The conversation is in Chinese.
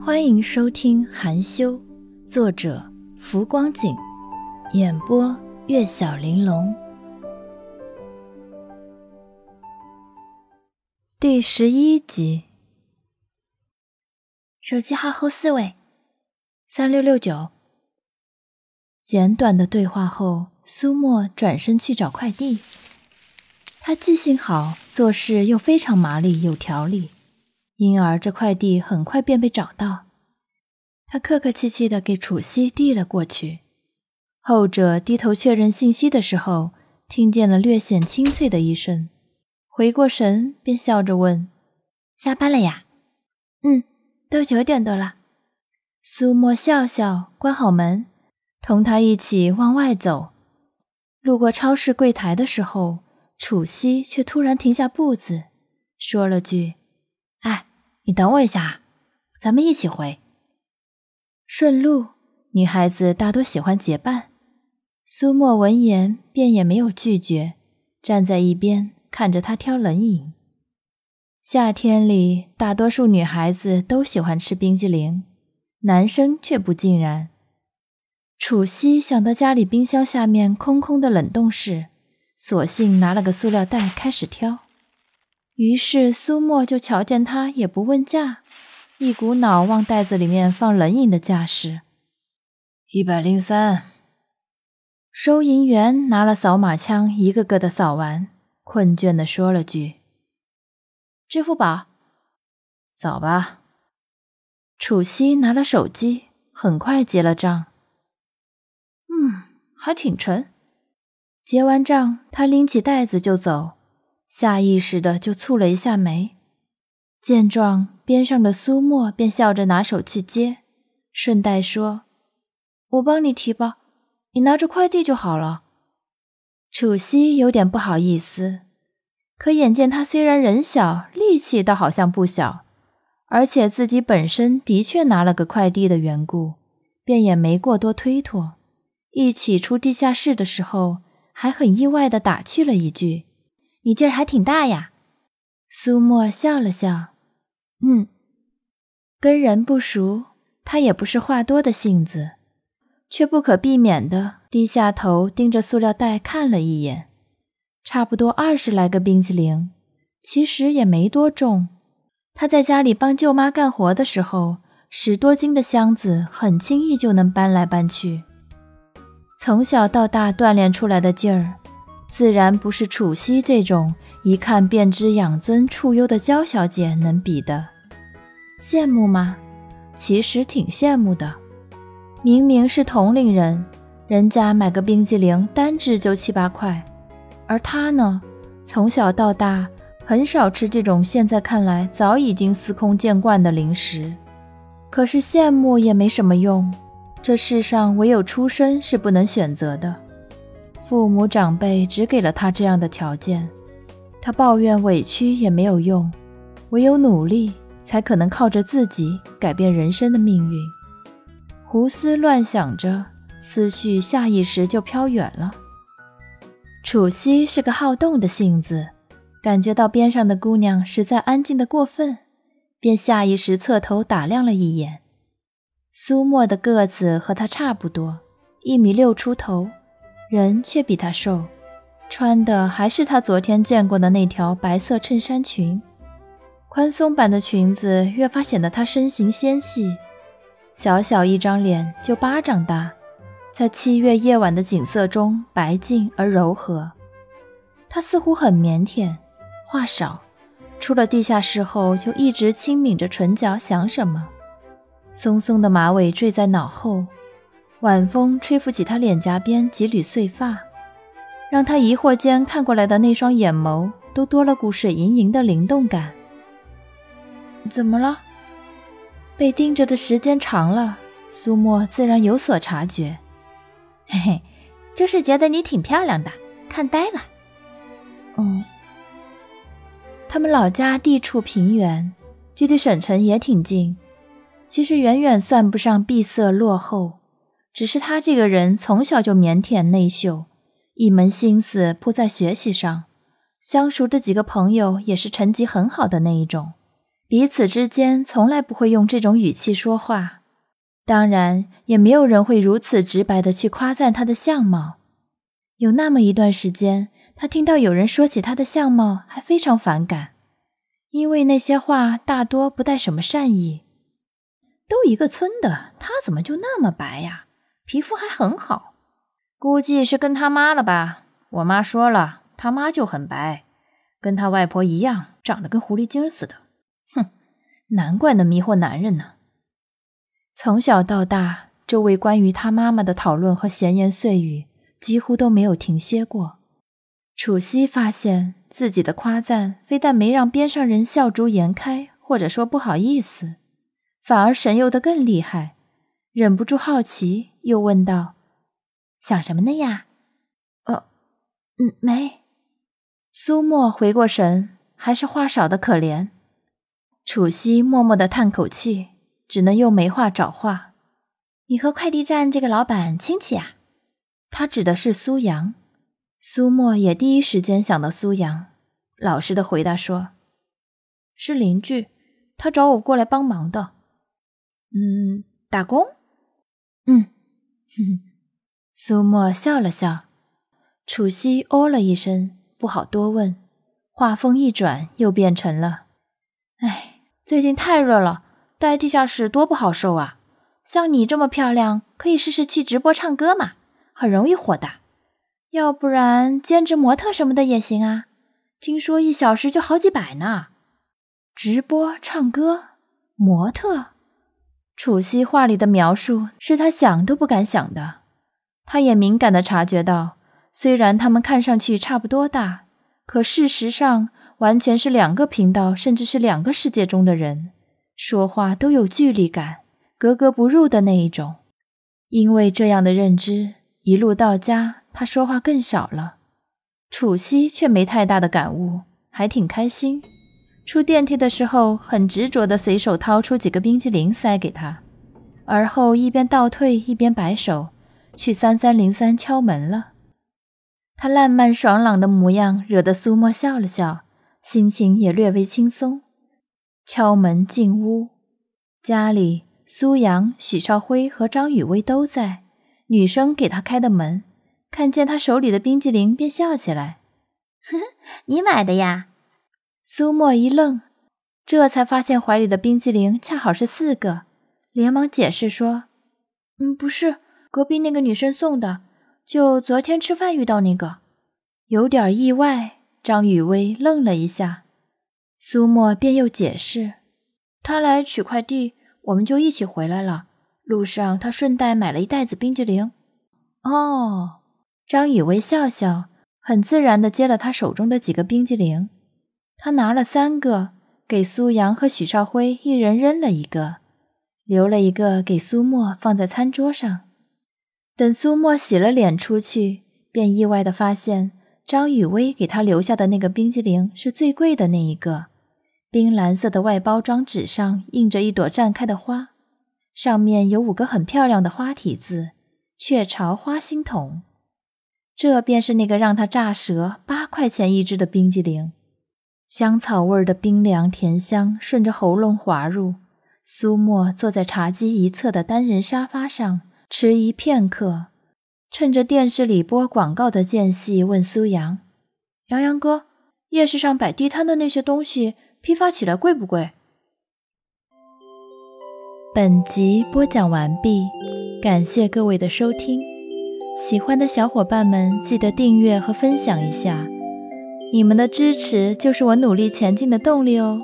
欢迎收听《含羞》，作者浮光景，演播月小玲珑。第十一集。手机号后四位，三六六九。简短的对话后，苏沫转身去找快递。他记性好，做事又非常麻利有条理。因而，这快递很快便被找到。他客客气气地给楚西递了过去。后者低头确认信息的时候，听见了略显清脆的一声，回过神便笑着问：“下班了呀？”“嗯，都九点多了。”苏沫笑笑，关好门，同他一起往外走。路过超市柜台的时候，楚西却突然停下步子，说了句：“哎。”你等我一下，咱们一起回。顺路，女孩子大多喜欢结伴。苏沫闻言便也没有拒绝，站在一边看着他挑冷饮。夏天里，大多数女孩子都喜欢吃冰激凌，男生却不尽然。楚西想到家里冰箱下面空空的冷冻室，索性拿了个塑料袋开始挑。于是苏沫就瞧见他也不问价，一股脑往袋子里面放冷饮的架势。一百零三。收银员拿了扫码枪，一个个的扫完，困倦的说了句：“支付宝，扫吧。”楚西拿了手机，很快结了账。嗯，还挺沉。结完账，他拎起袋子就走。下意识的就蹙了一下眉，见状，边上的苏沫便笑着拿手去接，顺带说：“我帮你提吧，你拿着快递就好了。”楚西有点不好意思，可眼见他虽然人小，力气倒好像不小，而且自己本身的确拿了个快递的缘故，便也没过多推脱。一起出地下室的时候，还很意外的打趣了一句。你劲儿还挺大呀，苏沫笑了笑，嗯，跟人不熟，他也不是话多的性子，却不可避免的低下头盯着塑料袋看了一眼，差不多二十来个冰淇淋，其实也没多重。他在家里帮舅妈干活的时候，十多斤的箱子很轻易就能搬来搬去，从小到大锻炼出来的劲儿。自然不是楚西这种一看便知养尊处优的娇小姐能比的。羡慕吗？其实挺羡慕的。明明是同龄人，人家买个冰激凌单只就七八块，而他呢，从小到大很少吃这种现在看来早已经司空见惯的零食。可是羡慕也没什么用，这世上唯有出身是不能选择的。父母长辈只给了他这样的条件，他抱怨委屈也没有用，唯有努力才可能靠着自己改变人生的命运。胡思乱想着，思绪下意识就飘远了。楚西是个好动的性子，感觉到边上的姑娘实在安静的过分，便下意识侧头打量了一眼。苏沫的个子和他差不多，一米六出头。人却比他瘦，穿的还是他昨天见过的那条白色衬衫裙，宽松版的裙子越发显得她身形纤细。小小一张脸就巴掌大，在七月夜晚的景色中白净而柔和。她似乎很腼腆，话少，出了地下室后就一直轻抿着唇角想什么，松松的马尾坠在脑后。晚风吹拂起她脸颊边几缕碎发，让她疑惑间看过来的那双眼眸都多了股水盈盈的灵动感。怎么了？被盯着的时间长了，苏沫自然有所察觉。嘿嘿，就是觉得你挺漂亮的，看呆了。哦，他们老家地处平原，距离省城也挺近，其实远远算不上闭塞落后。只是他这个人从小就腼腆内秀，一门心思扑在学习上，相熟的几个朋友也是成绩很好的那一种，彼此之间从来不会用这种语气说话，当然也没有人会如此直白的去夸赞他的相貌。有那么一段时间，他听到有人说起他的相貌，还非常反感，因为那些话大多不带什么善意。都一个村的，他怎么就那么白呀？皮肤还很好，估计是跟他妈了吧？我妈说了，他妈就很白，跟他外婆一样，长得跟狐狸精似的。哼，难怪能迷惑男人呢。从小到大，这位关于他妈妈的讨论和闲言碎语几乎都没有停歇过。楚西发现自己的夸赞非但没让边上人笑逐颜开，或者说不好意思，反而神游得更厉害，忍不住好奇，又问道：“想什么呢呀？”“呃，嗯，没。”苏沫回过神，还是话少的可怜。楚西默默的叹口气，只能用没话找话。你和快递站这个老板亲戚啊？他指的是苏阳。苏沫也第一时间想到苏阳，老实的回答说：“是邻居，他找我过来帮忙的。”嗯，打工？嗯，哼 苏沫笑了笑。楚西哦了一声，不好多问，话锋一转，又变成了：“哎。”最近太热了，待地下室多不好受啊！像你这么漂亮，可以试试去直播唱歌嘛，很容易火的。要不然兼职模特什么的也行啊，听说一小时就好几百呢。直播唱歌，模特，楚西话里的描述是他想都不敢想的。他也敏感地察觉到，虽然他们看上去差不多大，可事实上。完全是两个频道，甚至是两个世界中的人，说话都有距离感，格格不入的那一种。因为这样的认知，一路到家，他说话更少了。楚西却没太大的感悟，还挺开心。出电梯的时候，很执着地随手掏出几个冰淇淋塞给他，而后一边倒退一边摆手，去三三零三敲门了。他烂漫爽朗的模样，惹得苏沫笑了笑。心情也略微轻松。敲门进屋，家里苏阳、许少辉和张雨薇都在。女生给他开的门，看见他手里的冰激凌，便笑起来：“ 呵呵，你买的呀？”苏沫一愣，这才发现怀里的冰激凌恰好是四个，连忙解释说：“嗯，不是，隔壁那个女生送的，就昨天吃饭遇到那个，有点意外。”张雨薇愣了一下，苏沫便又解释：“他来取快递，我们就一起回来了。路上他顺带买了一袋子冰激凌。”哦，张雨薇笑笑，很自然地接了他手中的几个冰激凌。他拿了三个，给苏阳和许少辉一人扔了一个，留了一个给苏沫放在餐桌上。等苏沫洗了脸出去，便意外地发现。张雨薇给他留下的那个冰激凌是最贵的那一个，冰蓝色的外包装纸上印着一朵绽开的花，上面有五个很漂亮的花体字“雀巢花心筒”。这便是那个让他炸舌、八块钱一支的冰激凌，香草味的冰凉甜香顺着喉咙滑入。苏沫坐在茶几一侧的单人沙发上，迟疑片刻。趁着电视里播广告的间隙，问苏阳：“杨洋哥，夜市上摆地摊的那些东西，批发起来贵不贵？”本集播讲完毕，感谢各位的收听。喜欢的小伙伴们记得订阅和分享一下，你们的支持就是我努力前进的动力哦。